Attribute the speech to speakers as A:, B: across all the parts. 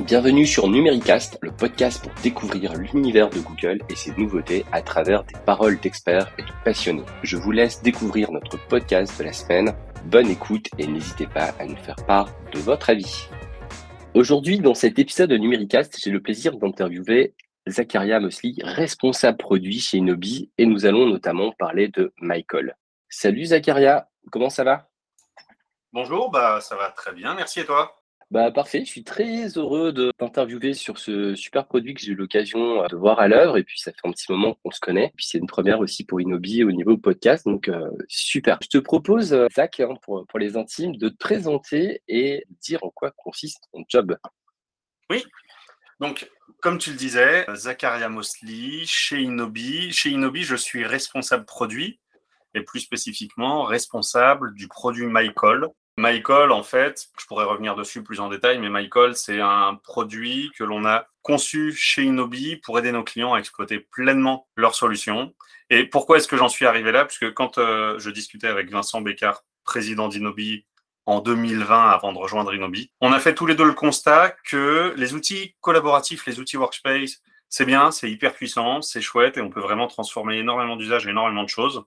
A: Bienvenue sur Numéricast, le podcast pour découvrir l'univers de Google et ses nouveautés à travers des paroles d'experts et de passionnés. Je vous laisse découvrir notre podcast de la semaine. Bonne écoute et n'hésitez pas à nous faire part de votre avis. Aujourd'hui, dans cet épisode de Numéricast, j'ai le plaisir d'interviewer Zakaria Mosley, responsable produit chez Inobi, et nous allons notamment parler de Michael. Salut Zakaria, comment ça va?
B: Bonjour, bah ça va très bien, merci et toi?
A: Bah, parfait, je suis très heureux de t'interviewer sur ce super produit que j'ai eu l'occasion euh, de voir à l'œuvre. Et puis, ça fait un petit moment qu'on se connaît. Puis, c'est une première aussi pour Inobi au niveau podcast. Donc, euh, super. Je te propose, euh, Zach, hein, pour, les intimes, de te présenter et dire en quoi consiste ton job.
B: Oui. Donc, comme tu le disais, Zakaria Mosley, chez Inobi. Chez Inobi, je suis responsable produit et plus spécifiquement responsable du produit MyCall, MyCall, en fait, je pourrais revenir dessus plus en détail, mais MyCall, c'est un produit que l'on a conçu chez Inobi pour aider nos clients à exploiter pleinement leurs solutions. Et pourquoi est-ce que j'en suis arrivé là? Puisque quand euh, je discutais avec Vincent Bécard, président d'Inobi, en 2020 avant de rejoindre Inobi, on a fait tous les deux le constat que les outils collaboratifs, les outils workspace, c'est bien, c'est hyper puissant, c'est chouette et on peut vraiment transformer énormément d'usages et énormément de choses.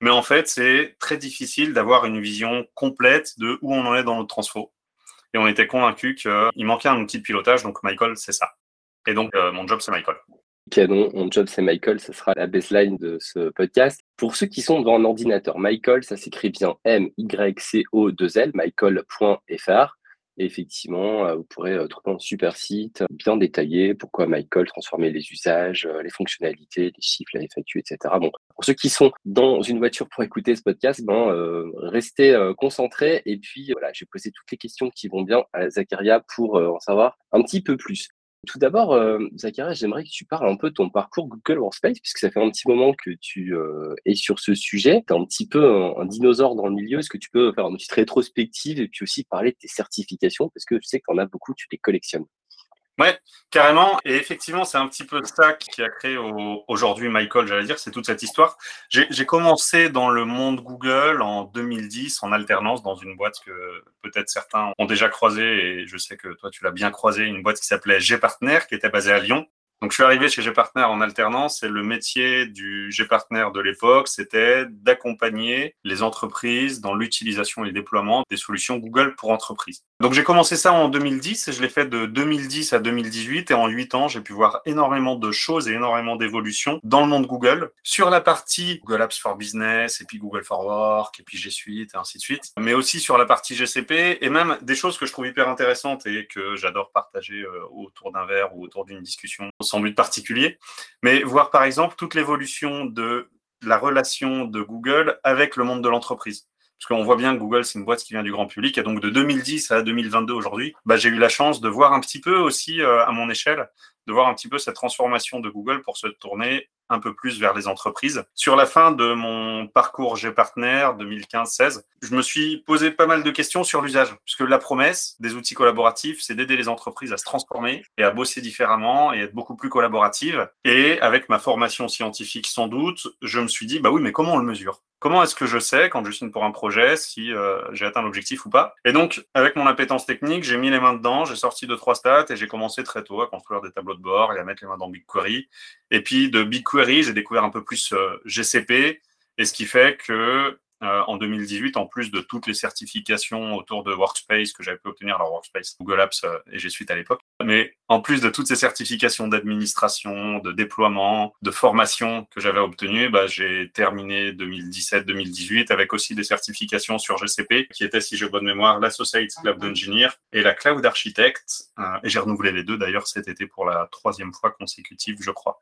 B: Mais en fait, c'est très difficile d'avoir une vision complète de où on en est dans notre transfo. Et on était convaincu qu'il manquait un outil de pilotage, donc Michael, c'est ça. Et donc, euh, mon job, c'est Michael.
A: Canon, mon job, c'est Michael, ce sera la baseline de ce podcast. Pour ceux qui sont devant un ordinateur, Michael, ça s'écrit bien M-Y-C-O-2-L, michael.fr. Et effectivement, euh, vous pourrez euh, trouver un super site bien détaillé, pourquoi Michael transformer les usages, euh, les fonctionnalités, les chiffres, les FAQ, etc. Bon, pour ceux qui sont dans une voiture pour écouter ce podcast, ben, restez concentrés. Et puis, voilà, j'ai posé toutes les questions qui vont bien à Zacharia pour en savoir un petit peu plus. Tout d'abord, euh, j'aimerais que tu parles un peu de ton parcours Google Workspace, puisque ça fait un petit moment que tu euh, es sur ce sujet. Tu es un petit peu un, dinosaure dans le milieu. Est-ce que tu peux faire une petite rétrospective et puis aussi parler de tes certifications, parce que je sais que tu en as beaucoup, tu les collectionnes.
B: Ouais, carrément. Et effectivement, c'est un petit peu ça qui a créé aujourd'hui Michael, j'allais dire, c'est toute cette histoire. J'ai commencé dans le monde Google en 2010 en alternance dans une boîte que peut-être certains ont déjà croisée et je sais que toi tu l'as bien croisé, une boîte qui s'appelait G-Partner qui était basée à Lyon. Donc, je suis arrivé chez G-Partner en alternance et le métier du G-Partner de l'époque, c'était d'accompagner les entreprises dans l'utilisation et le déploiement des solutions Google pour entreprises. Donc, j'ai commencé ça en 2010 et je l'ai fait de 2010 à 2018 et en 8 ans, j'ai pu voir énormément de choses et énormément d'évolutions dans le monde Google. Sur la partie Google Apps for Business et puis Google for Work et puis G Suite et ainsi de suite, mais aussi sur la partie GCP et même des choses que je trouve hyper intéressantes et que j'adore partager euh, autour d'un verre ou autour d'une discussion sans but particulier, mais voir par exemple toute l'évolution de la relation de Google avec le monde de l'entreprise. Parce qu'on voit bien que Google, c'est une boîte qui vient du grand public. Et donc, de 2010 à 2022 aujourd'hui, bah, j'ai eu la chance de voir un petit peu aussi, euh, à mon échelle, de voir un petit peu cette transformation de Google pour se tourner un peu plus vers les entreprises. Sur la fin de mon parcours G-Partner 2015-16, je me suis posé pas mal de questions sur l'usage, puisque la promesse des outils collaboratifs, c'est d'aider les entreprises à se transformer et à bosser différemment et être beaucoup plus collaboratives. Et avec ma formation scientifique sans doute, je me suis dit, bah oui, mais comment on le mesure? Comment est-ce que je sais, quand je signe pour un projet, si euh, j'ai atteint l'objectif ou pas? Et donc, avec mon appétence technique, j'ai mis les mains dedans, j'ai sorti deux, trois stats et j'ai commencé très tôt à construire des tableaux bord et à mettre les mains dans BigQuery. Et puis, de BigQuery, j'ai découvert un peu plus euh, GCP, et ce qui fait que euh, en 2018, en plus de toutes les certifications autour de Workspace que j'avais pu obtenir, alors Workspace, Google Apps euh, et G Suite à l'époque, mais en plus de toutes ces certifications d'administration, de déploiement, de formation que j'avais obtenues, bah, j'ai terminé 2017-2018 avec aussi des certifications sur GCP, qui étaient, si j'ai bonne mémoire, l'Associate Cloud Engineer et la Cloud Architect. et j'ai renouvelé les deux d'ailleurs cet été pour la troisième fois consécutive, je crois.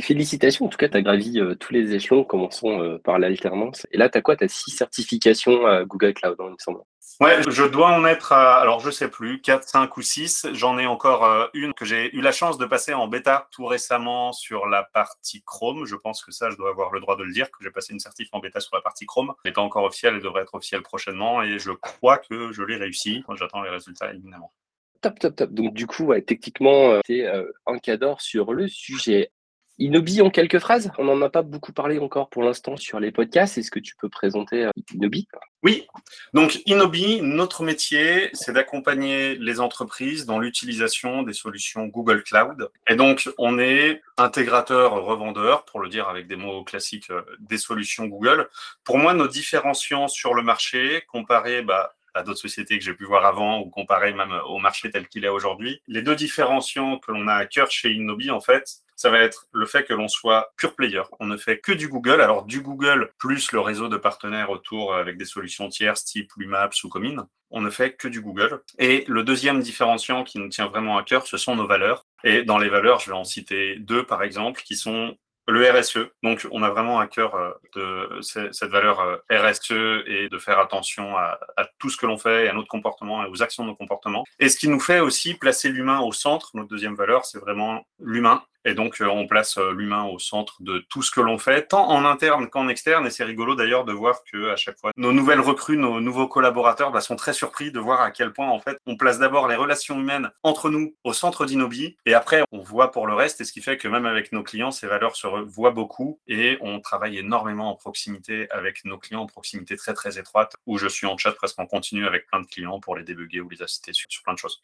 A: Félicitations, en tout cas, tu as gravi euh, tous les échelons, commençons euh, par l'alternance. Et là, tu as quoi? Tu as six certifications Google Cloud, hein, il me semble.
B: Ouais, je dois en être à, alors je sais plus, 4, 5 ou 6. J'en ai encore euh, une que j'ai eu la chance de passer en bêta tout récemment sur la partie Chrome. Je pense que ça, je dois avoir le droit de le dire, que j'ai passé une certif en bêta sur la partie Chrome. Elle n'est pas encore officielle, elle devrait être officielle prochainement et je crois que je l'ai réussi. J'attends les résultats, évidemment.
A: Top, top, top. Donc, du coup, techniquement, es un cadre sur le sujet. Inobi en quelques phrases? On n'en a pas beaucoup parlé encore pour l'instant sur les podcasts. Est-ce que tu peux présenter euh, Inobi
B: Oui, donc Inobi, notre métier, c'est d'accompagner les entreprises dans l'utilisation des solutions Google Cloud. Et donc, on est intégrateur, revendeur, pour le dire avec des mots classiques, euh, des solutions Google. Pour moi, nos différenciants sur le marché, comparé bah, à d'autres sociétés que j'ai pu voir avant ou comparé même au marché tel qu'il est aujourd'hui. Les deux différenciants que l'on a à cœur chez Innobi, en fait, ça va être le fait que l'on soit pure player. On ne fait que du Google. Alors du Google plus le réseau de partenaires autour avec des solutions tierces type Lumaps ou Comine. On ne fait que du Google. Et le deuxième différenciant qui nous tient vraiment à cœur, ce sont nos valeurs. Et dans les valeurs, je vais en citer deux par exemple, qui sont le RSE. Donc, on a vraiment à cœur euh, cette valeur euh, RSE et de faire attention à, à tout ce que l'on fait et à notre comportement et aux actions de nos comportements. Et ce qui nous fait aussi placer l'humain au centre. Notre deuxième valeur, c'est vraiment l'humain. Et donc, euh, on place euh, l'humain au centre de tout ce que l'on fait, tant en interne qu'en externe. Et c'est rigolo d'ailleurs de voir que à chaque fois, nos nouvelles recrues, nos nouveaux collaborateurs bah, sont très surpris de voir à quel point, en fait, on place d'abord les relations humaines entre nous au centre d'Inobi. Et après, on voit pour le reste. Et ce qui fait que même avec nos clients, ces valeurs se voient beaucoup. Et on travaille énormément en proximité avec nos clients, en proximité très, très étroite, où je suis en chat presque en continu avec plein de clients pour les débugger ou les assister sur, plein de choses.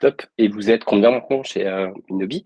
A: Top. Et vous êtes combien maintenant chez euh, Inobi?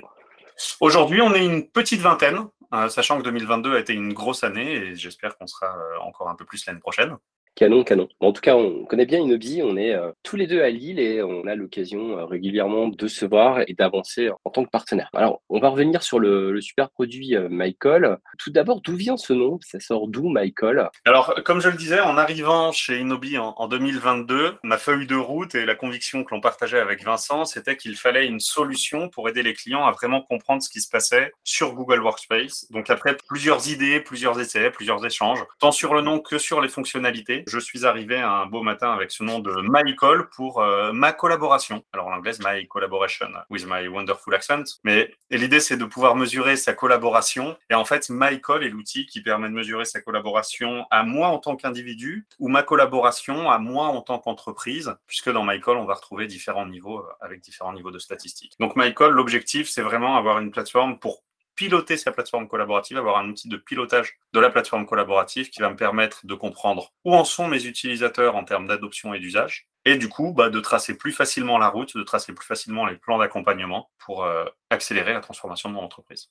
B: Aujourd'hui, on est une petite vingtaine, euh, sachant que 2022 a été une grosse année et j'espère qu'on sera euh, encore un peu plus l'année prochaine.
A: Canon, canon. en tout cas, on connaît bien Inobi, on est euh, tous les deux à Lille et on a l'occasion euh, régulièrement de se voir et d'avancer en tant que partenaire. Alors, on va revenir sur le, super produit euh, Michael. Tout d'abord, d'où vient ce nom? Ça sort d'où Michael?
B: Alors, comme je le disais, en arrivant chez Inobi en, en 2022, ma feuille de route et la conviction que l'on partageait avec Vincent, c'était qu'il fallait une solution pour aider les clients à vraiment comprendre ce qui se passait sur Google Workspace. Donc après plusieurs idées, plusieurs essais, plusieurs échanges, tant sur le nom que sur les fonctionnalités, je suis arrivé un beau matin avec ce nom de MyCall pour euh, ma collaboration. Alors en anglais, My Collaboration with My Wonderful Accent. Mais l'idée, c'est de pouvoir mesurer sa collaboration. Et en fait, MyCall est l'outil qui permet de mesurer sa collaboration à moi en tant qu'individu ou ma collaboration à moi en tant qu'entreprise, puisque dans MyCall, on va retrouver différents niveaux euh, avec différents niveaux de statistiques. Donc MyCall, l'objectif, c'est vraiment avoir une plateforme pour piloter sa plateforme collaborative, avoir un outil de pilotage de la plateforme collaborative qui va me permettre de comprendre où en sont mes utilisateurs en termes d'adoption et d'usage, et du coup bah, de tracer plus facilement la route, de tracer plus facilement les plans d'accompagnement pour euh, accélérer la transformation de mon entreprise.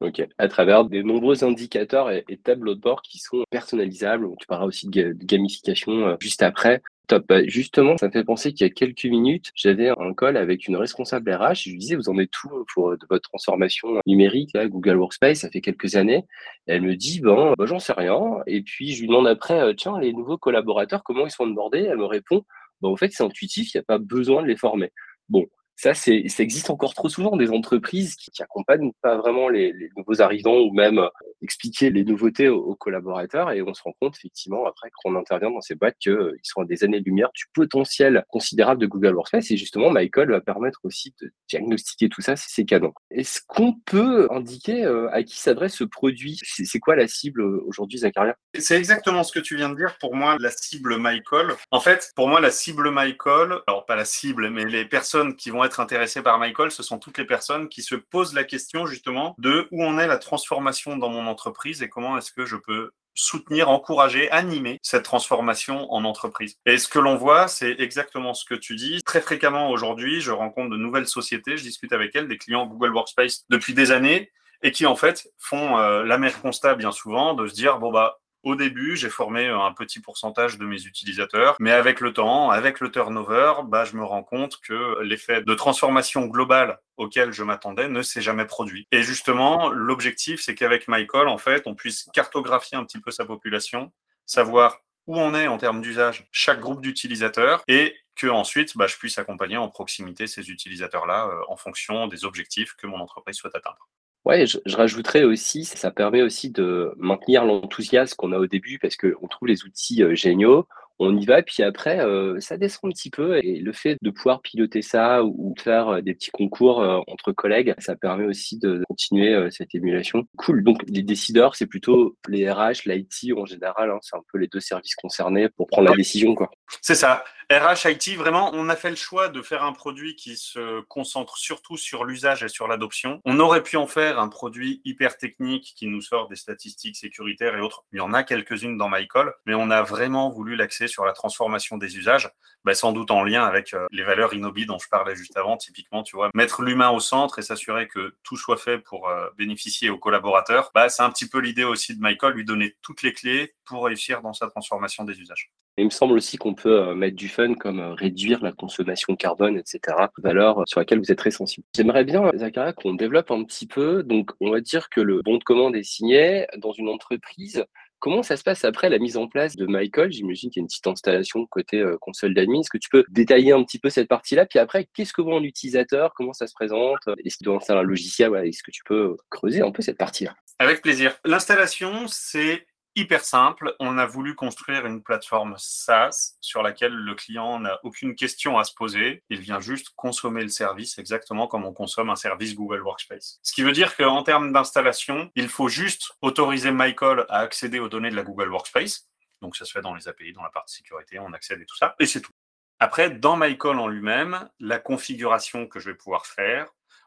A: Ok, à travers des nombreux indicateurs et, tableaux de bord qui sont personnalisables. Tu parleras aussi de, gamification euh, juste après. Top. Bah, justement, ça me fait penser qu'il y a quelques minutes, j'avais un call avec une responsable RH. Je lui disais, vous en êtes tout pour de votre transformation numérique, là, Google Workspace, ça fait quelques années. elle me dit, bon, bah, j'en sais rien. Et puis, je lui demande après, euh, tiens, les nouveaux collaborateurs, comment ils sont onboardés? Elle me répond, bah, en fait, c'est intuitif, il n'y a pas besoin de les former. Bon, ça, ça existe encore trop souvent, des entreprises qui, qui accompagnent pas vraiment les, nouveaux arrivants ou même euh, expliquer les nouveautés aux, collaborateurs. Et on se rend compte, effectivement, après qu'on intervient dans ces boîtes, qu'ils euh, sont à des années-lumière du potentiel considérable de Google Workspace. Et justement, Michael va permettre aussi de diagnostiquer tout ça, c'est canon. Est-ce qu'on peut indiquer euh, à qui s'adresse ce produit? C'est, quoi la cible aujourd'hui, Zacharia
B: C'est exactement ce que tu viens de dire. Pour moi, la cible Michael, en fait, pour moi, la cible Michael, alors pas la cible, mais les personnes qui vont être intéressés par Michael, ce sont toutes les personnes qui se posent la question justement de où en est la transformation dans mon entreprise et comment est-ce que je peux soutenir, encourager, animer cette transformation en entreprise. Et ce que l'on voit, c'est exactement ce que tu dis. Très fréquemment aujourd'hui, je rencontre de nouvelles sociétés, je discute avec elles, des clients Google Workspace depuis des années, et qui en fait font euh, l'amer constat bien souvent de se dire bon bah au début, j'ai formé un petit pourcentage de mes utilisateurs, mais avec le temps, avec le turnover, bah, je me rends compte que l'effet de transformation globale auquel je m'attendais ne s'est jamais produit. Et justement, l'objectif, c'est qu'avec Michael, en fait, on puisse cartographier un petit peu sa population, savoir où on est en termes d'usage chaque groupe d'utilisateurs et que ensuite bah, je puisse accompagner en proximité ces utilisateurs-là euh, en fonction des objectifs que mon entreprise souhaite atteindre.
A: Ouais, je, rajouterais aussi, ça permet aussi de maintenir l'enthousiasme qu'on a au début parce qu'on trouve les outils euh, géniaux, on y va, puis après, euh, ça descend un petit peu. Et le fait de pouvoir piloter ça ou faire euh, des petits concours entre collègues, ça permet aussi de continuer cette émulation. Cool. Donc, les décideurs, c'est plutôt les RH, l'IT en général. Hein, c'est un peu les deux services concernés pour prendre la décision. Quoi.
B: C'est ça. RHIT, vraiment, on a fait le choix de faire un produit qui se concentre surtout sur l'usage et sur l'adoption. On aurait pu en faire un produit hyper technique qui nous sort des statistiques sécuritaires et autres. Il y en a quelques-unes dans MyCall, mais on a vraiment voulu l'axer sur la transformation des usages, bah, sans doute en lien avec euh, les valeurs Inobi dont je parlais juste avant. Typiquement, tu vois, mettre l'humain au centre et s'assurer que tout soit fait pour euh, bénéficier aux collaborateurs. Bah, c'est un petit peu l'idée aussi de MyCall, lui donner toutes les clés pour réussir dans sa transformation des usages.
A: Il me semble aussi qu'on peut euh, mettre du fun comme réduire la consommation carbone, etc. Valeur sur laquelle vous êtes très sensible. J'aimerais bien, Zakaria, qu'on développe un petit peu. Donc, on va dire que le bon de commande est signé dans une entreprise. Comment ça se passe après la mise en place de Michael? J'imagine qu'il y a une petite installation côté console d'admin. Est-ce que tu peux détailler un petit peu cette partie-là? Puis après, qu'est-ce que voit un utilisateur Comment ça se présente? Est-ce qu'il doit installer un logiciel? Est-ce que tu peux creuser un peu cette partie-là?
B: Avec plaisir. L'installation, c'est hyper simple. On a voulu construire une plateforme SaaS sur laquelle le client n'a aucune question à se poser. Il vient juste consommer le service exactement comme on consomme un service Google Workspace. Ce qui veut dire qu'en termes d'installation, il faut juste autoriser Michael à accéder aux données de la Google Workspace. Donc ça se fait dans les API, dans la partie sécurité, on accède et tout ça, et c'est tout. Après, dans MyCall en lui-même, la configuration que je vais pouvoir faire,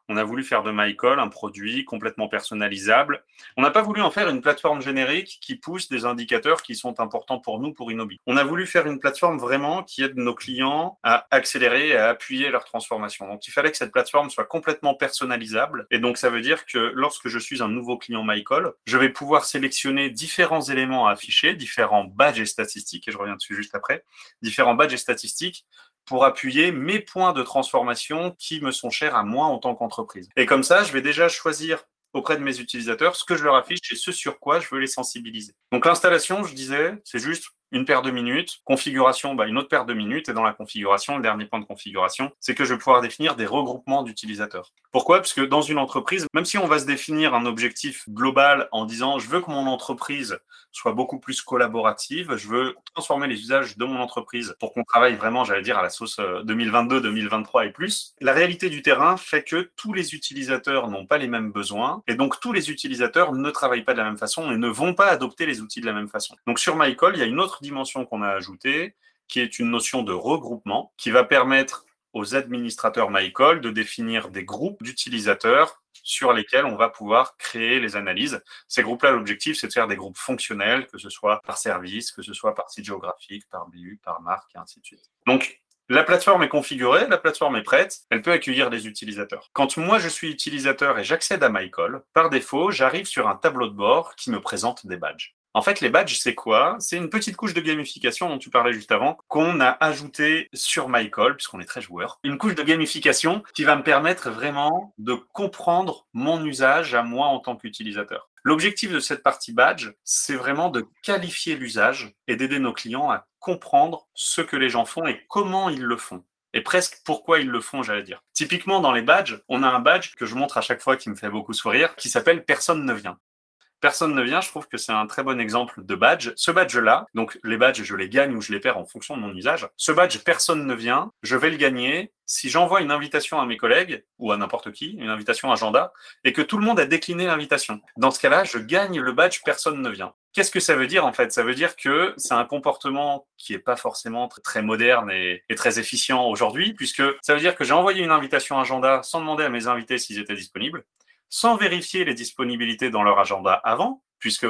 B: on a voulu faire de MyCall un produit complètement personnalisable. On n'a pas voulu en faire une plateforme générique qui pousse des indicateurs qui sont importants pour nous, pour Inobi. On a voulu faire une plateforme vraiment qui aide nos clients à accélérer et à appuyer leur transformation. Donc, il fallait que cette plateforme soit complètement personnalisable. Et donc, ça veut dire que lorsque je suis un nouveau client MyCall, je vais pouvoir sélectionner différents éléments à afficher, différents badges et statistiques, et je reviens dessus juste après, différents badges et statistiques pour appuyer mes points de transformation qui me sont chers à moi en tant qu'entreprise. Et comme ça, je vais déjà choisir auprès de mes utilisateurs ce que je leur affiche et ce sur quoi je veux les sensibiliser. Donc l'installation, je disais, c'est juste une paire de minutes, configuration, bah, une autre paire de minutes, et dans la configuration, le dernier point de configuration, c'est que je vais pouvoir définir des regroupements d'utilisateurs. Pourquoi? Parce que dans une entreprise, même si on va se définir un objectif global en disant je veux que mon entreprise soit beaucoup plus collaborative, je veux transformer les usages de mon entreprise pour qu'on travaille vraiment, j'allais dire, à la sauce 2022, euh, 2023 et plus, la réalité du terrain fait que tous les utilisateurs n'ont pas les mêmes besoins, et donc tous les utilisateurs ne travaillent pas de la même façon et ne vont pas adopter les outils de la même façon. Donc sur MyCall, il y a une autre dimension qu'on a ajoutée, qui est une notion de regroupement, qui va permettre aux administrateurs MyCall de définir des groupes d'utilisateurs sur lesquels on va pouvoir créer les analyses. Ces groupes-là, l'objectif, c'est de faire des groupes fonctionnels, que ce soit par service, que ce soit par site géographique, par BU, par marque, et ainsi de suite. Donc, la plateforme est configurée, la plateforme est prête, elle peut accueillir des utilisateurs. Quand moi je suis utilisateur et j'accède à MyCall, par défaut, j'arrive sur un tableau de bord qui me présente des badges. En fait, les badges, c'est quoi? C'est une petite couche de gamification dont tu parlais juste avant, qu'on a ajouté sur MyCall, puisqu'on est très joueur. Une couche de gamification qui va me permettre vraiment de comprendre mon usage à moi en tant qu'utilisateur. L'objectif de cette partie badge, c'est vraiment de qualifier l'usage et d'aider nos clients à comprendre ce que les gens font et comment ils le font et presque pourquoi ils le font, j'allais dire. Typiquement, dans les badges, on a un badge que je montre à chaque fois qui me fait beaucoup sourire, qui s'appelle Personne ne vient personne ne vient, je trouve que c'est un très bon exemple de badge. Ce badge-là, donc les badges, je les gagne ou je les perds en fonction de mon usage. Ce badge, personne ne vient, je vais le gagner si j'envoie une invitation à mes collègues ou à n'importe qui, une invitation agenda, et que tout le monde a décliné l'invitation. Dans ce cas-là, je gagne le badge personne ne vient. Qu'est-ce que ça veut dire en fait? Ça veut dire que c'est un comportement qui n'est pas forcément très moderne et, et très efficient aujourd'hui, puisque ça veut dire que j'ai envoyé une invitation agenda sans demander à mes invités s'ils étaient disponibles sans vérifier les disponibilités dans leur agenda avant, puisque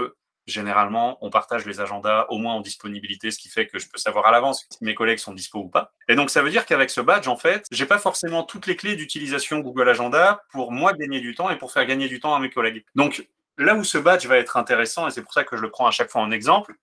B: généralement, on partage les agendas au moins en disponibilité, ce qui fait que je peux savoir à l'avance si mes collègues sont dispo ou pas. Et donc, ça veut dire qu'avec ce badge, en fait, j'ai pas forcément toutes les clés d'utilisation Google Agenda pour moi gagner du temps et pour faire gagner du temps à mes collègues. Donc, là où ce badge va être intéressant, et c'est pour ça que je le prends à chaque fois en exemple,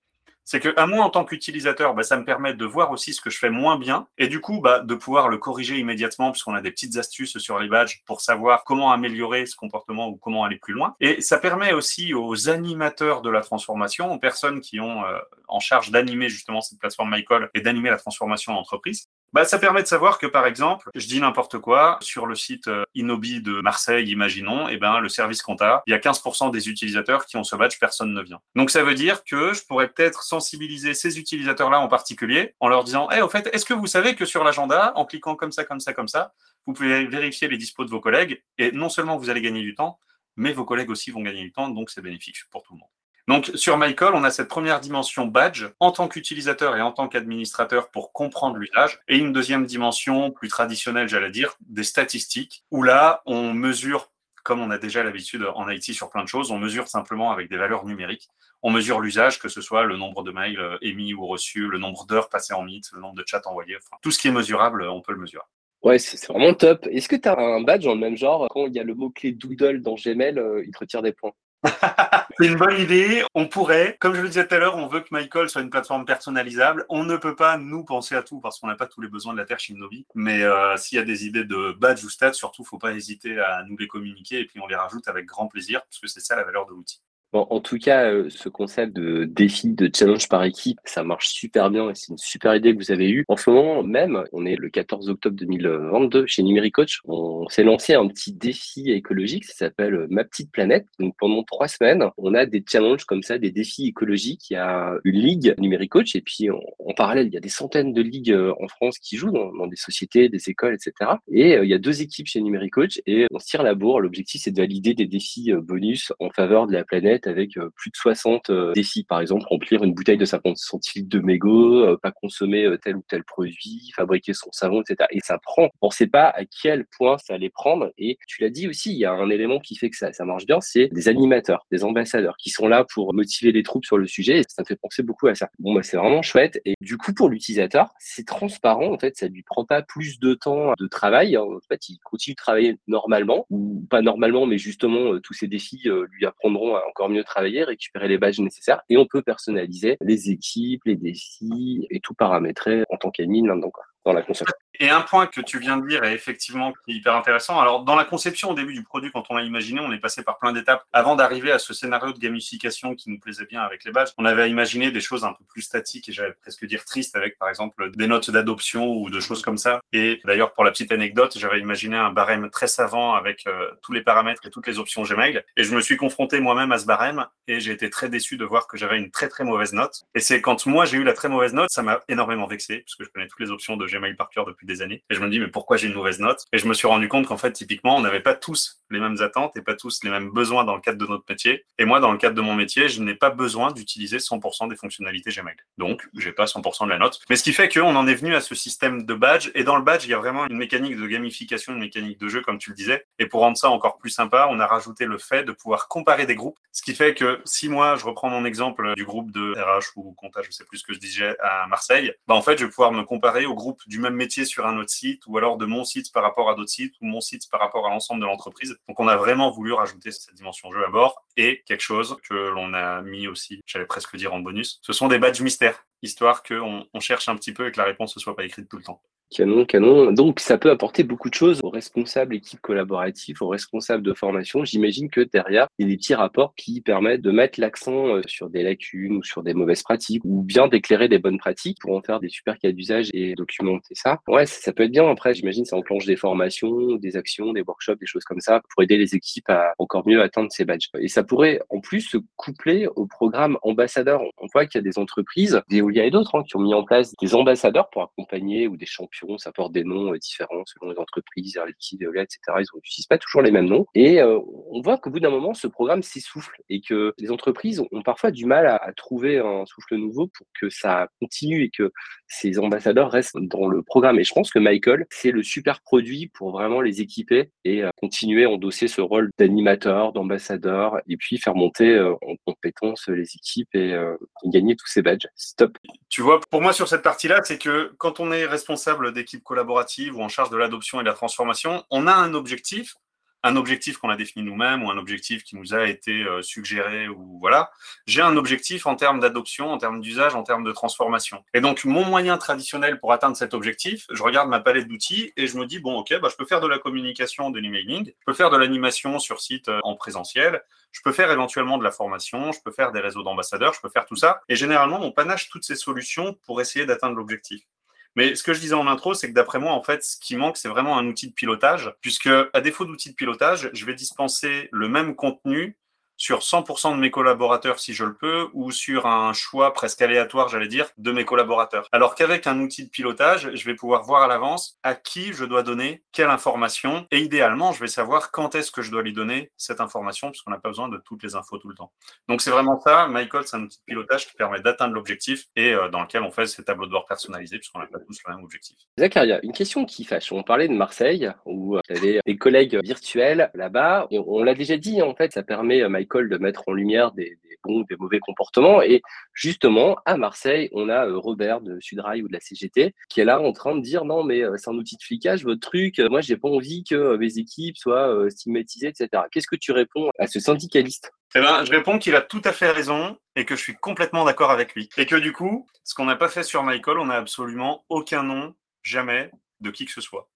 B: c'est que à moi en tant qu'utilisateur, bah, ça me permet de voir aussi ce que je fais moins bien et du coup bah, de pouvoir le corriger immédiatement puisqu'on a des petites astuces sur les badges pour savoir comment améliorer ce comportement ou comment aller plus loin. Et ça permet aussi aux animateurs de la transformation, aux personnes qui ont euh, en charge d'animer justement cette plateforme MyCall et d'animer la transformation en entreprise, bah, ça permet de savoir que, par exemple, je dis n'importe quoi, sur le site euh, Inobi de Marseille, imaginons, et eh ben, le service compta, il y a 15% des utilisateurs qui ont ce badge, personne ne vient. Donc, ça veut dire que je pourrais peut-être sensibiliser ces utilisateurs-là en particulier en leur disant, eh, au fait, est-ce que vous savez que sur l'agenda, en cliquant comme ça, comme ça, comme ça, vous pouvez vérifier les dispos de vos collègues et non seulement vous allez gagner du temps, mais vos collègues aussi vont gagner du temps, donc c'est bénéfique pour tout le monde. Donc sur MyCall, on a cette première dimension badge en tant qu'utilisateur et en tant qu'administrateur pour comprendre l'usage, et une deuxième dimension plus traditionnelle, j'allais dire, des statistiques, où là, on mesure comme on a déjà l'habitude en IT sur plein de choses, on mesure simplement avec des valeurs numériques. On mesure l'usage, que ce soit le nombre de mails euh, émis ou reçus, le nombre d'heures passées en Meet, le nombre de chats envoyés. Enfin, tout ce qui est mesurable, on peut le mesurer.
A: Ouais, c'est vraiment top. Est-ce que tu as un badge le même genre? Quand il y a le mot-clé Doodle dans Gmail, euh, il te retire des points.
B: c'est une bonne idée. On pourrait, comme je le disais tout à l'heure, on veut que MyCall soit une plateforme personnalisable. On ne peut pas nous penser à tout parce qu'on n'a pas tous les besoins de la Terre chez nos vies. Mais euh, s'il y a des idées de badge ou stats, surtout, faut pas hésiter à nous les communiquer et puis on les rajoute avec grand plaisir parce que c'est ça la valeur de l'outil
A: en tout cas, euh, ce concept de défi, de challenge par équipe, ça marche super bien et c'est une super idée que vous avez eue. En ce moment même, on est le 14 octobre 2022 chez Numéricoach. On s'est lancé un petit défi écologique, ça s'appelle euh, Ma Petite Planète. Donc pendant trois semaines, on a des challenges comme ça, des défis écologiques. Il y a une ligue Numéricoach et puis en, parallèle, il y a des centaines de ligues euh, en France qui jouent dans, des sociétés, des écoles, etc. Et il y a deux équipes chez Numéricoach et on se tire la bourre. L'objectif, c'est de valider des défis bonus en faveur de la planète avec euh, plus de 60 euh, défis. Par exemple, remplir une bouteille de 50 centilitres de mégots, euh, pas consommer tel ou tel produit, fabriquer son savon, etc. Et ça prend. On ne sait pas à quel point ça allait prendre. Et tu l'as dit aussi, il y a un élément qui fait que ça, ça marche bien, c'est des animateurs, des ambassadeurs qui sont là pour motiver les troupes sur le sujet. Et ça me fait penser beaucoup à ça. Bon, bah, c'est vraiment chouette. Et du coup, pour l'utilisateur, c'est transparent. En fait, ça lui prend pas plus de temps de travail. En fait, il continue de travailler normalement ou pas normalement, mais justement, tous ces défis lui apprendront à encore travailler, récupérer les badges nécessaires et on peut personnaliser les équipes, les défis et tout paramétrer en tant qu'admin dans la
B: Et un point que tu viens de dire est effectivement hyper intéressant. Alors, dans la conception au début du produit, quand on l'a imaginé, on est passé par plein d'étapes avant d'arriver à ce scénario de gamification qui nous plaisait bien avec les badges. On avait imaginé des choses un peu plus statiques et j'allais presque dire tristes avec, par exemple, des notes d'adoption ou de choses comme ça. Et d'ailleurs, pour la petite anecdote, j'avais imaginé un barème très savant avec euh, tous les paramètres et toutes les options Gmail. Et je me suis confronté moi-même à ce barème et j'ai été très déçu de voir que j'avais une très très mauvaise note. Et c'est quand moi j'ai eu la très mauvaise note, ça m'a énormément vexé parce que je connais toutes les options de Gmail par depuis des années. Et je me dis, mais pourquoi j'ai une mauvaise note? Et je me suis rendu compte qu'en fait, typiquement, on n'avait pas tous les mêmes attentes et pas tous les mêmes besoins dans le cadre de notre métier. Et moi, dans le cadre de mon métier, je n'ai pas besoin d'utiliser 100% des fonctionnalités Gmail. Donc, j'ai pas 100% de la note. Mais ce qui fait qu'on en est venu à ce système de badge. Et dans le badge, il y a vraiment une mécanique de gamification, une mécanique de jeu, comme tu le disais. Et pour rendre ça encore plus sympa, on a rajouté le fait de pouvoir comparer des groupes. Ce qui fait que si moi, je reprends mon exemple du groupe de RH ou comptage, je sais plus ce que je disais à Marseille, bah en fait, je vais pouvoir me comparer au groupe du même métier sur un autre site ou alors de mon site par rapport à d'autres sites ou mon site par rapport à l'ensemble de l'entreprise. Donc on a vraiment voulu rajouter cette dimension jeu à bord et quelque chose que l'on a mis aussi, j'allais presque dire en bonus, ce sont des badges mystères, histoire qu'on on cherche un petit peu et que la réponse ne soit pas écrite tout le temps.
A: Canon, canon. Donc, ça peut apporter beaucoup de choses aux responsables équipes collaboratives, aux responsables de formation. J'imagine que derrière, il y a des petits rapports qui permettent de mettre l'accent euh, sur des lacunes ou sur des mauvaises pratiques ou bien d'éclairer des bonnes pratiques pour en faire des super cas d'usage et documenter ça. Ouais, ça peut être bien. Après, j'imagine, ça enclenche des formations, des actions, des workshops, des choses comme ça pour aider les équipes à encore mieux atteindre ces badges. Et ça pourrait en plus se coupler au programme ambassadeur. On voit qu'il y a des entreprises, des Eolia et d'autres, hein, qui ont mis en place des ambassadeurs pour accompagner ou des champions ça porte des noms euh, différents selon les entreprises, Air Liquide, etc. Ils n'utilisent pas toujours les mêmes noms. Et euh, on voit qu'au bout d'un moment, ce programme s'essouffle et que les entreprises ont parfois du mal à, trouver un souffle nouveau pour que ça continue et que ces ambassadeurs restent dans le programme. Et je pense que Michael, c'est le super produit pour vraiment les équiper et euh, continuer à endosser ce rôle d'animateur, d'ambassadeur et puis faire monter en compétence les équipes et, et gagner tous ces badges. Stop.
B: Tu vois, pour moi, sur cette partie-là, c'est que quand on est responsable d'équipe collaborative ou en charge de l'adoption et de la transformation, on a un objectif, un objectif qu'on a défini nous-mêmes ou un objectif qui nous a été euh, suggéré ou voilà. J'ai un objectif en termes d'adoption, en termes d'usage, en termes de transformation. Et donc, mon moyen traditionnel pour atteindre cet objectif, je regarde ma palette d'outils et je me dis, bon, OK, bah, je peux faire de la communication, de l'emailing, je peux faire de l'animation sur site euh, en présentiel, je peux faire éventuellement de la formation, je peux faire des réseaux d'ambassadeurs, je peux faire tout ça. Et généralement, on panache toutes ces solutions pour essayer d'atteindre l'objectif. Mais ce que je disais en intro, c'est que d'après moi, en fait, ce qui manque, c'est vraiment un outil de pilotage, puisque à défaut d'outil de pilotage, je vais dispenser le même contenu sur 100% de mes collaborateurs si je le peux, ou sur un choix presque aléatoire, j'allais dire, de mes collaborateurs. Alors qu'avec un outil de pilotage, je vais pouvoir voir à l'avance à qui je dois donner quelle information, et idéalement, je vais savoir quand est-ce que je dois lui donner cette information, parce qu'on n'a pas besoin de toutes les infos tout le temps. Donc c'est vraiment ça, Michael, c'est un outil de pilotage qui permet d'atteindre l'objectif et euh, dans lequel on fait ces tableaux de bord personnalisés, puisqu'on n'a pas tous le même objectif.
A: Zacharia, une question qui fâche. On parlait de Marseille, où tu avais des collègues virtuels là-bas, on l'a déjà dit, en fait, ça permet, Michael, de mettre en lumière des, bons, des mauvais comportements. Et justement, à Marseille, on a euh, Robert de Sudrail ou de la CGT qui est là en train de dire non, mais euh, c'est un outil de flicage, votre truc. Euh, moi, j'ai pas envie que mes équipes soient stigmatisées, etc. Qu'est-ce que tu réponds à ce syndicaliste?
B: Eh ben, je réponds qu'il a tout à fait raison et que je suis complètement d'accord avec lui. Et que du coup, ce qu'on n'a pas fait sur Michael, on n'a absolument aucun nom, jamais, de qui que ce soit.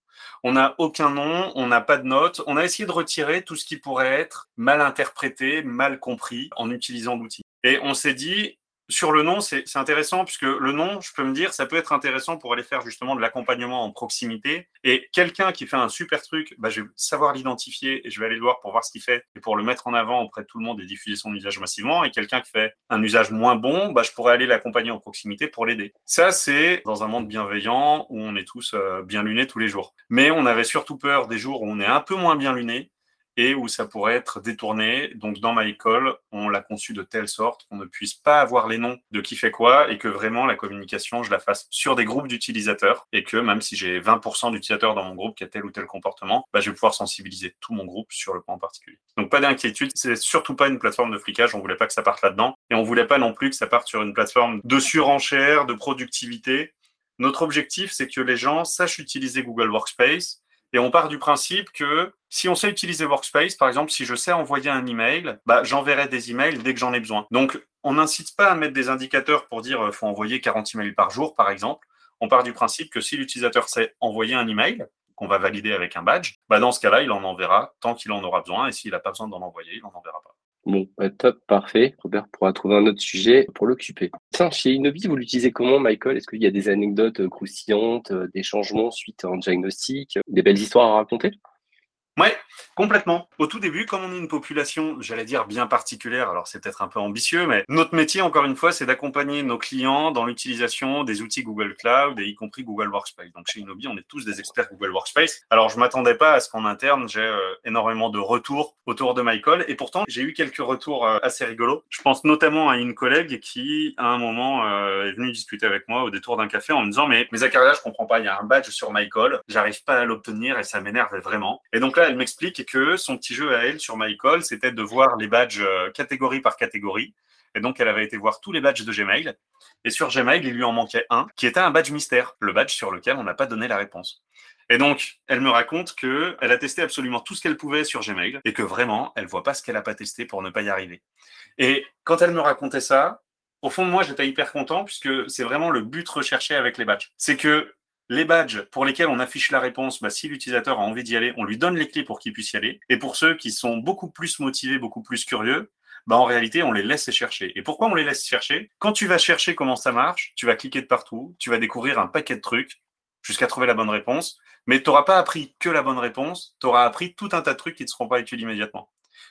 B: On n'a aucun nom, on n'a pas de notes. On a essayé de retirer tout ce qui pourrait être mal interprété, mal compris en utilisant l'outil. Et on s'est dit, sur le nom, c'est intéressant puisque le nom, je peux me dire, ça peut être intéressant pour aller faire justement de l'accompagnement en proximité. Et quelqu'un qui fait un super truc, bah, je vais savoir l'identifier et je vais aller le voir pour voir ce qu'il fait et pour le mettre en avant auprès de tout le monde et diffuser son usage massivement. Et quelqu'un qui fait un usage moins bon, bah, je pourrais aller l'accompagner en proximité pour l'aider. Ça, c'est dans un monde bienveillant où on est tous euh, bien lunés tous les jours. Mais on avait surtout peur des jours où on est un peu moins bien lunés et où ça pourrait être détourné. Donc dans ma école, on l'a conçu de telle sorte qu'on ne puisse pas avoir les noms de qui fait quoi et que vraiment la communication, je la fasse sur des groupes d'utilisateurs et que même si j'ai 20% d'utilisateurs dans mon groupe qui a tel ou tel comportement, bah, je vais pouvoir sensibiliser tout mon groupe sur le point en particulier. Donc pas d'inquiétude, c'est surtout pas une plateforme de flicage, on voulait pas que ça parte là-dedans et on voulait pas non plus que ça parte sur une plateforme de surenchère, de productivité. Notre objectif, c'est que les gens sachent utiliser Google Workspace et on part du principe que si on sait utiliser Workspace, par exemple, si je sais envoyer un email, bah, j'enverrai des emails dès que j'en ai besoin. Donc, on n'incite pas à mettre des indicateurs pour dire qu'il euh, faut envoyer 40 emails par jour, par exemple. On part du principe que si l'utilisateur sait envoyer un email, qu'on va valider avec un badge, bah, dans ce cas-là, il en enverra tant qu'il en aura besoin. Et s'il n'a pas besoin d'en envoyer, il n'en enverra pas.
A: Bon, bah, top, parfait. Robert pourra trouver un autre sujet pour l'occuper. Tiens, chez Innovis, vous l'utilisez comment, Michael? Est-ce qu'il y a des anecdotes euh, croustillantes, euh, des changements suite à un diagnostic, des belles histoires à raconter?
B: Ouais, complètement. Au tout début, comme on est une population, j'allais dire bien particulière, alors c'est peut-être un peu ambitieux, mais notre métier, encore une fois, c'est d'accompagner nos clients dans l'utilisation des outils Google Cloud et y compris Google Workspace. Donc chez Inobi, on est tous des experts Google Workspace. Alors je m'attendais pas à ce qu'en interne, j'ai euh, énormément de retours autour de MyCall et pourtant j'ai eu quelques retours euh, assez rigolos. Je pense notamment à une collègue qui, à un moment, euh, est venue discuter avec moi au détour d'un café en me disant mais, mais Zachariah, je comprends pas, il y a un badge sur MyCall, j'arrive pas à l'obtenir et ça m'énerve vraiment. Et donc là, elle m'explique que son petit jeu à elle sur MyCall, c'était de voir les badges euh, catégorie par catégorie. Et donc, elle avait été voir tous les badges de Gmail. Et sur Gmail, il lui en manquait un, qui était un badge mystère, le badge sur lequel on n'a pas donné la réponse. Et donc, elle me raconte que elle a testé absolument tout ce qu'elle pouvait sur Gmail et que vraiment, elle voit pas ce qu'elle a pas testé pour ne pas y arriver. Et quand elle me racontait ça, au fond de moi, j'étais hyper content puisque c'est vraiment le but recherché avec les badges. C'est que les badges pour lesquels on affiche la réponse, bah, si l'utilisateur a envie d'y aller, on lui donne les clés pour qu'il puisse y aller. Et pour ceux qui sont beaucoup plus motivés, beaucoup plus curieux, bah, en réalité, on les laisse chercher. Et pourquoi on les laisse chercher? Quand tu vas chercher comment ça marche, tu vas cliquer de partout, tu vas découvrir un paquet de trucs jusqu'à trouver la bonne réponse. Mais tu n'auras pas appris que la bonne réponse, tu auras appris tout un tas de trucs qui ne seront pas utiles immédiatement.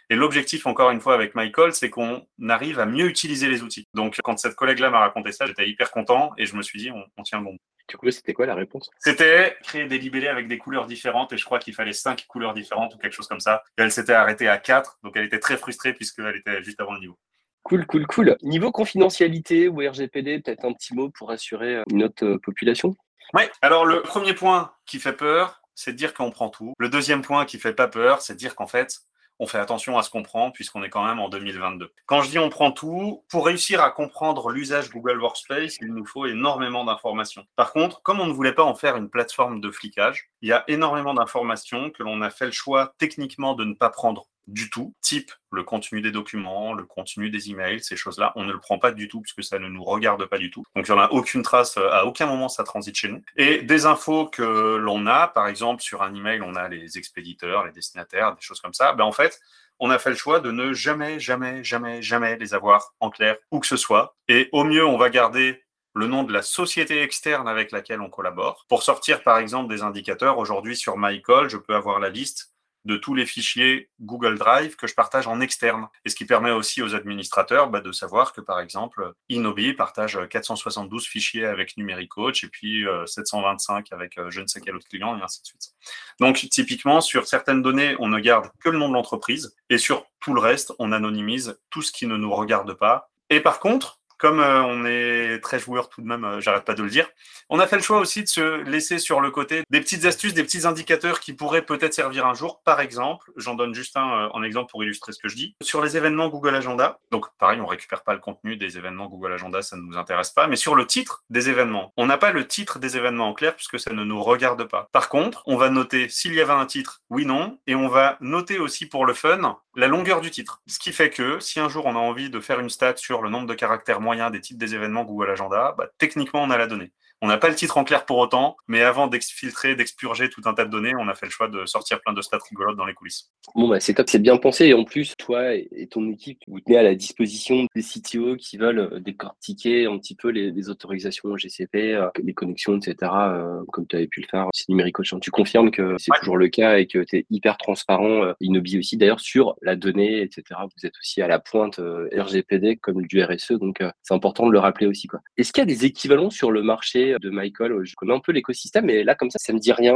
B: Et l'objectif, encore une fois, avec Michael, c'est qu'on arrive à mieux utiliser les outils. Donc, quand cette collègue-là m'a raconté ça, j'étais hyper content et je me suis dit, on, on tient bon.
A: Du coup, c'était quoi la réponse?
B: C'était créer des libellés avec des couleurs différentes et je crois qu'il fallait cinq couleurs différentes ou quelque chose comme ça. Et elle s'était arrêtée à quatre, donc elle était très frustrée puisqu'elle était juste avant le niveau.
A: Cool, cool, cool. Niveau confidentialité ou RGPD, peut-être un petit mot pour assurer notre euh, population?
B: Oui, alors le premier point qui fait peur, c'est de dire qu'on prend tout. Le deuxième point qui fait pas peur, c'est de dire qu'en fait, on fait attention à ce qu'on prend puisqu'on est quand même en 2022. Quand je dis on prend tout, pour réussir à comprendre l'usage Google Workspace, il nous faut énormément d'informations. Par contre, comme on ne voulait pas en faire une plateforme de flicage, il y a énormément d'informations que l'on a fait le choix techniquement de ne pas prendre du tout, type le contenu des documents, le contenu des emails, ces choses-là, on ne le prend pas du tout puisque ça ne nous regarde pas du tout. Donc il n'y en a aucune trace, euh, à aucun moment ça transite chez nous. Et des infos que l'on a, par exemple sur un email, on a les expéditeurs, les destinataires, des choses comme ça, ben en fait, on a fait le choix de ne jamais, jamais, jamais, jamais les avoir en clair, où que ce soit. Et au mieux, on va garder le nom de la société externe avec laquelle on collabore. Pour sortir, par exemple, des indicateurs, aujourd'hui sur MyCall, je peux avoir la liste de tous les fichiers Google Drive que je partage en externe. Et ce qui permet aussi aux administrateurs bah, de savoir que, par exemple, Inobi partage 472 fichiers avec Numéricoach et puis 725 euh, avec euh, je ne sais quel autre client et ainsi de suite. Donc, typiquement, sur certaines données, on ne garde que le nom de l'entreprise et sur tout le reste, on anonymise tout ce qui ne nous regarde pas. Et par contre, comme euh, on est très joueur tout de même, euh, j'arrête pas de le dire, on a fait le choix aussi de se laisser sur le côté des petites astuces, des petits indicateurs qui pourraient peut-être servir un jour. Par exemple, j'en donne juste un euh, en exemple pour illustrer ce que je dis. Sur les événements Google Agenda, donc pareil, on récupère pas le contenu des événements Google Agenda, ça ne nous intéresse pas, mais sur le titre des événements, on n'a pas le titre des événements en clair puisque ça ne nous regarde pas. Par contre, on va noter s'il y avait un titre, oui, non, et on va noter aussi pour le fun la longueur du titre. Ce qui fait que si un jour on a envie de faire une stat sur le nombre de caractères moyens des titres des événements Google Agenda, bah, techniquement on a la donnée. On n'a pas le titre en clair pour autant, mais avant d'exfiltrer, d'expurger tout un tas de données, on a fait le choix de sortir plein de stats rigolotes dans les coulisses.
A: Bon, bah, c'est top, c'est bien pensé. Et en plus, toi et ton équipe, vous tenez à la disposition des CTO qui veulent euh, décortiquer un petit peu les, autorisations GCP, euh, les connexions, etc., euh, comme tu avais pu le faire chez Numéricoach. Tu confirmes que c'est toujours le cas et que tu es hyper transparent. Inobi aussi, d'ailleurs, sur la donnée, etc. Vous êtes aussi à la pointe RGPD comme du RSE, donc c'est important de le rappeler aussi. Est-ce qu'il y a des équivalents sur le marché de Michael. Je connais un peu l'écosystème, mais là, comme ça, ça me dit rien.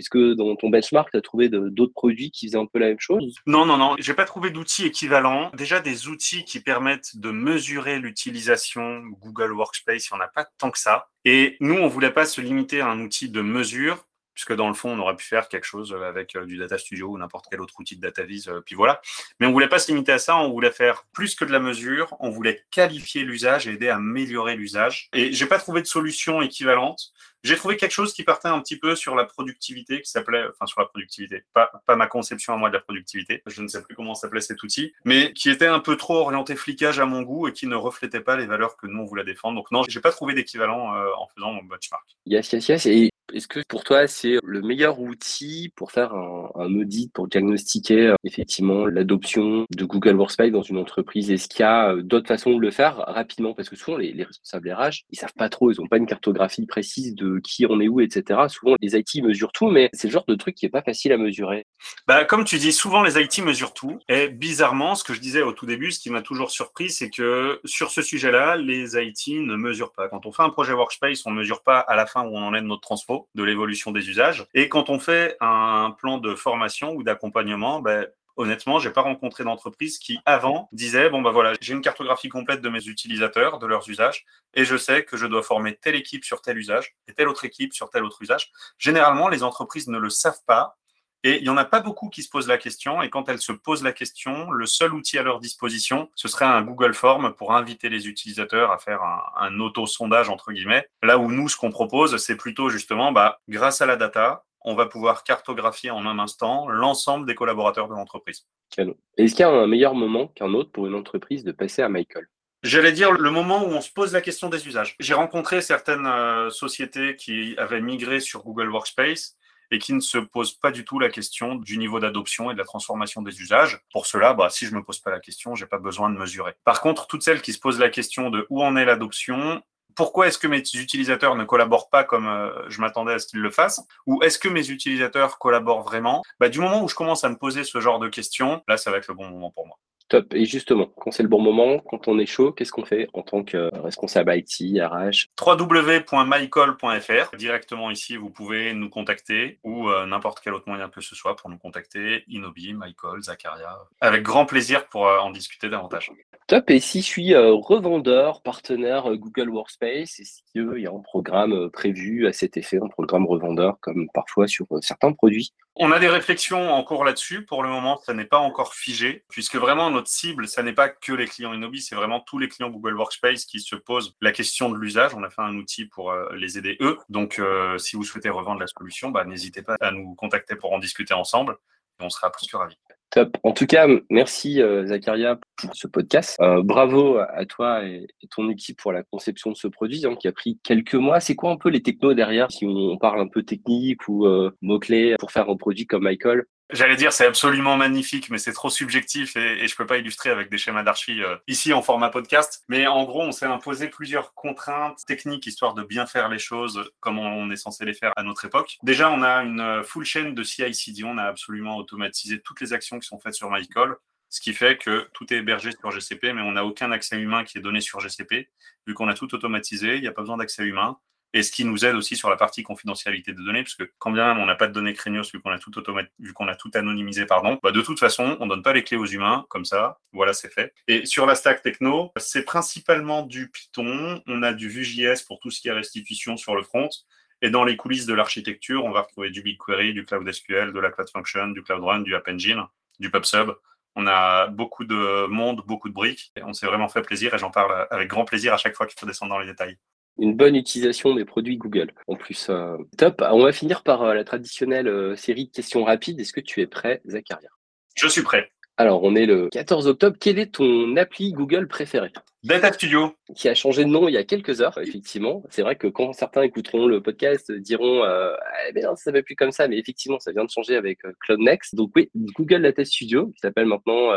A: Est-ce que dans ton benchmark, tu as trouvé d'autres produits qui faisaient un peu la même chose?
B: Non, non, non. J'ai pas trouvé d'outils équivalents. Déjà, des outils qui permettent de mesurer l'utilisation Google Workspace, il n'y en a pas tant que ça. Et nous, on voulait pas se limiter à un outil de mesure puisque dans le fond, on aurait pu faire quelque chose avec euh, du Data Studio ou n'importe quel autre outil de data vis, euh, puis voilà. Mais on voulait pas se limiter à ça, on voulait faire plus que de la mesure, on voulait qualifier l'usage et aider à améliorer l'usage. Et j'ai pas trouvé de solution équivalente. J'ai trouvé quelque chose qui partait un petit peu sur la productivité, qui s'appelait, enfin sur la productivité, pas, pas ma conception à moi de la productivité, je ne sais plus comment s'appelait cet outil, mais qui était un peu trop orienté flicage à mon goût et qui ne reflétait pas les valeurs que nous on voulait défendre. Donc non, j'ai pas trouvé d'équivalent euh, en faisant mon benchmark.
A: Yes, yes, yes. Et est-ce que pour toi, c'est le meilleur outil pour faire un, audit, pour diagnostiquer euh, effectivement l'adoption de Google Workspace dans une entreprise? Est-ce qu'il y a euh, d'autres façons de le faire rapidement? Parce que souvent, les, responsables RH, ils savent pas trop, ils ont pas une cartographie précise de qui on est où, etc. Souvent, les IT mesurent tout, mais c'est le genre de truc qui est pas facile à mesurer.
B: Bah, comme tu dis, souvent les IT mesurent tout. Et bizarrement, ce que je disais au tout début, ce qui m'a toujours surpris, c'est que sur ce sujet-là, les IT ne mesurent pas. Quand on fait un projet Workspace, on mesure pas à la fin où on en est de notre transfo de l'évolution des usages. Et quand on fait un plan de formation ou d'accompagnement, ben, honnêtement, j'ai pas rencontré d'entreprise qui avant disait bon bah voilà, j'ai une cartographie complète de mes utilisateurs, de leurs usages, et je sais que je dois former telle équipe sur tel usage et telle autre équipe sur tel autre usage. Généralement, les entreprises ne le savent pas et il n'y en a pas beaucoup qui se posent la question. Et quand elles se posent la question, le seul outil à leur disposition, ce serait un Google Form pour inviter les utilisateurs à faire un, auto-sondage, entre guillemets. Là où nous, ce qu'on propose, c'est plutôt justement, bah, grâce à la data, on va pouvoir cartographier en un instant l'ensemble des collaborateurs de l'entreprise.
A: Est-ce qu'il y a un meilleur moment qu'un autre pour une entreprise de passer à Michael?
B: J'allais dire le moment où on se pose la question des usages. J'ai rencontré certaines euh, sociétés qui avaient migré sur Google Workspace et qui ne se pose pas du tout la question du niveau d'adoption et de la transformation des usages. Pour cela, bah, si je me pose pas la question, j'ai pas besoin de mesurer. Par contre, toutes celles qui se posent la question de où en est l'adoption, pourquoi est-ce que mes utilisateurs ne collaborent pas comme euh, je m'attendais à ce qu'ils le fassent Ou est-ce que mes utilisateurs collaborent vraiment? Bah, Du moment où je commence à me poser ce genre de questions, là, ça va être le bon moment pour moi.
A: Top. Et justement, quand c'est le bon moment, quand on est chaud, qu'est-ce qu'on fait en tant que responsable IT, RH
B: www.mycall.fr. Directement ici, vous pouvez nous contacter ou euh, n'importe quel autre moyen que ce soit pour nous contacter. Inobi, MyCall, Zacharia. Avec grand plaisir pour euh, en discuter davantage.
A: Top. Et si je suis euh, revendeur, partenaire Google Workspace, est-ce qu'il y a un programme prévu à cet effet, un programme revendeur comme parfois sur certains produits
B: on a des réflexions en cours là-dessus. Pour le moment, ça n'est pas encore figé, puisque vraiment notre cible, ça n'est pas que les clients Inobi, c'est vraiment tous les clients Google Workspace qui se posent la question de l'usage. On a fait un outil pour euh, les aider eux. Donc, euh, si vous souhaitez revendre la solution, bah, n'hésitez pas à nous contacter pour en discuter ensemble. Et on sera plus que ravis.
A: En tout cas, merci euh, Zacharia pour ce podcast. Euh, bravo à toi et, ton équipe pour la conception de ce produit hein, qui a pris quelques mois. C'est quoi un peu les technos derrière si on parle un peu technique ou euh, mots-clés pour faire un produit comme Michael?
B: J'allais dire, c'est absolument magnifique, mais c'est trop subjectif et, et je peux pas illustrer avec des schémas d'archi euh, ici en format podcast. Mais en gros, on s'est imposé plusieurs contraintes techniques histoire de bien faire les choses comme on est censé les faire à notre époque. Déjà, on a une euh, full chaîne de CI/CD. On a absolument automatisé toutes les actions qui sont faites sur MyCall ce qui fait que tout est hébergé sur GCP, mais on n'a aucun accès humain qui est donné sur GCP, vu qu'on a tout automatisé, il n'y a pas besoin d'accès humain et ce qui nous aide aussi sur la partie confidentialité des données, puisque quand bien même on n'a pas de données Craignos vu qu'on a tout vu qu'on a tout anonymisé, pardon, bah de toute façon, on donne pas les clés aux humains, comme ça, voilà, c'est fait. Et sur la stack techno, c'est principalement du Python, on a du Vue.js pour tout ce qui est restitution sur le front, et dans les coulisses de l'architecture, on va retrouver du BigQuery, du Cloud SQL, de la Cloud Function, du Cloud Run, du App Engine, du PubSub. On a beaucoup de monde, beaucoup de briques, on s'est vraiment fait plaisir, et j'en parle avec grand plaisir à chaque fois qu'il faut descendre dans les détails
A: une bonne utilisation des produits Google. En plus, euh, top. On va finir par euh, la traditionnelle euh, série de questions rapides. Est-ce que tu es prêt, Zacharia?
B: Je suis prêt.
A: Alors, on est le 14 octobre. Quel est ton appli Google préféré?
B: Data Studio.
A: Qui a changé de nom il y a quelques heures, effectivement. C'est vrai que quand certains écouteront le podcast, diront euh, eh bien, ça ne va plus comme ça, mais effectivement, ça vient de changer avec Cloud Next. Donc oui, Google Data Studio, qui s'appelle maintenant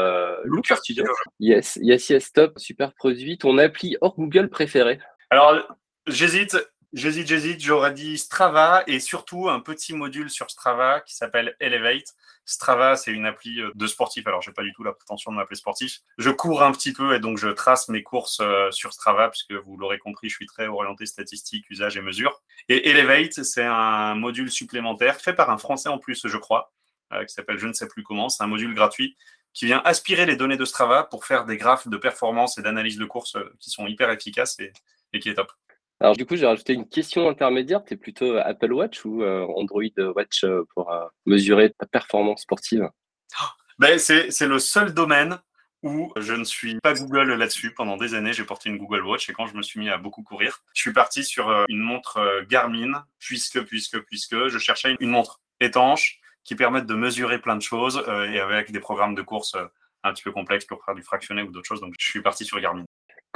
A: Looker Studio. Yes, yes, yes, top, super produit. Ton appli hors Google préféré?
B: Alors, J'hésite, j'hésite, j'hésite. J'aurais dit Strava et surtout un petit module sur Strava qui s'appelle Elevate. Strava, c'est une appli euh, de sportif. Alors, j'ai pas du tout la prétention de m'appeler sportif. Je cours un petit peu et donc je trace mes courses euh, sur Strava puisque vous l'aurez compris, je suis très orienté statistique, usage et mesure. Et Elevate, c'est un module supplémentaire fait par un Français en plus, je crois, euh, qui s'appelle je ne sais plus comment. C'est un module gratuit qui vient aspirer les données de Strava pour faire des graphes de performance et d'analyse de course qui sont hyper efficaces et, et qui est top.
A: Alors du coup, j'ai rajouté une question intermédiaire. Tu es plutôt euh, Apple Watch ou euh, Android Watch euh, pour mesurer ta performance sportive?
B: Ben, C'est le seul domaine où je ne suis pas Google là-dessus. Pendant des années, j'ai porté une Google Watch et quand je me suis mis à beaucoup courir, je suis parti sur une montre Garmin puisque, puisque, puisque je cherchais une montre étanche qui permette de mesurer plein de choses et avec des programmes de course un petit peu complexes pour faire du fractionné ou d'autres choses. Donc, je suis parti sur Garmin.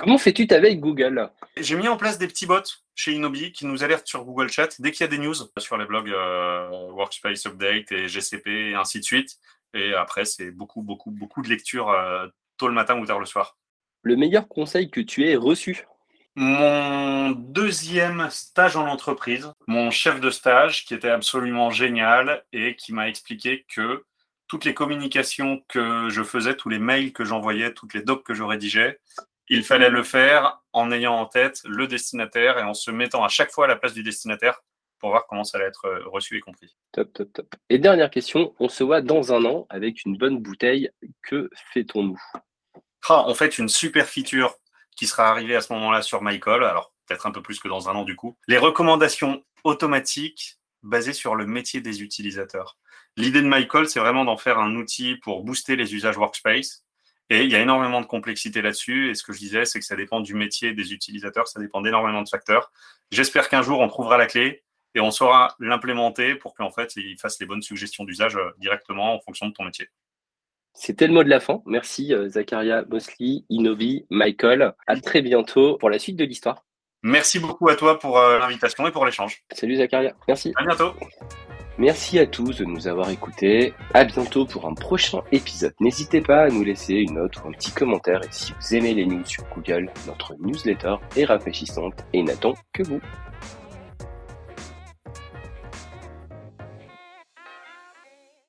A: Comment fais-tu ta veille Google?
B: J'ai mis en place des petits bots chez Inobi qui nous alertent sur Google Chat dès qu'il y a des news sur les blogs euh, Workspace Update et GCP et ainsi de suite. Et après, c'est beaucoup, beaucoup, beaucoup de lectures euh, tôt le matin ou tard le soir.
A: Le meilleur conseil que tu aies reçu?
B: Mon deuxième stage en entreprise, mon chef de stage qui était absolument génial et qui m'a expliqué que toutes les communications que je faisais, tous les mails que j'envoyais, toutes les docs que je rédigeais, il fallait le faire en ayant en tête le destinataire et en se mettant à chaque fois à la place du destinataire pour voir comment ça allait être euh, reçu et compris.
A: Top, top, top. Et dernière question, on se voit dans un an avec une bonne bouteille. Que fait-on-nous?
B: Ah, On fait une super feature qui sera arrivée à ce moment-là sur MyCall, alors peut-être un peu plus que dans un an du coup. Les recommandations automatiques basées sur le métier des utilisateurs. L'idée de MyCall, c'est vraiment d'en faire un outil pour booster les usages workspace et il y a énormément de complexité là-dessus. Et ce que je disais, c'est que ça dépend du métier des utilisateurs, ça dépend d'énormément de facteurs. J'espère qu'un jour, on trouvera la clé et on saura l'implémenter pour qu'en fait, il fasse les bonnes suggestions d'usage euh, directement en fonction de ton métier.
A: C'était le mot de la fin. Merci euh, Zacharia Mosley, Inovi, Michael. À très bientôt pour la suite de l'histoire.
B: Merci beaucoup à toi pour euh, l'invitation et pour l'échange.
A: Salut Zacharia. Merci.
B: À bientôt.
A: Merci à tous de nous avoir écoutés. À bientôt pour un prochain épisode. N'hésitez pas à nous laisser une note ou un petit commentaire. Et si vous aimez les news sur Google, notre newsletter est rafraîchissante et n'attend que vous.